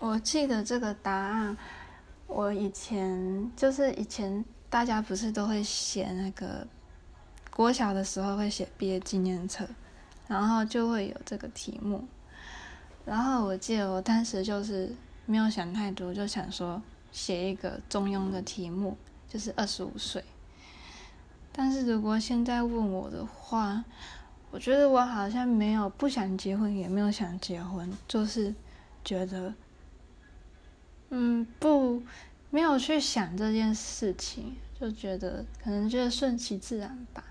我记得这个答案，我以前就是以前大家不是都会写那个国小的时候会写毕业纪念册，然后就会有这个题目。然后我记得我当时就是没有想太多，就想说写一个中庸的题目，就是二十五岁。但是如果现在问我的话，我觉得我好像没有不想结婚，也没有想结婚，就是觉得，嗯，不，没有去想这件事情，就觉得可能就是顺其自然吧。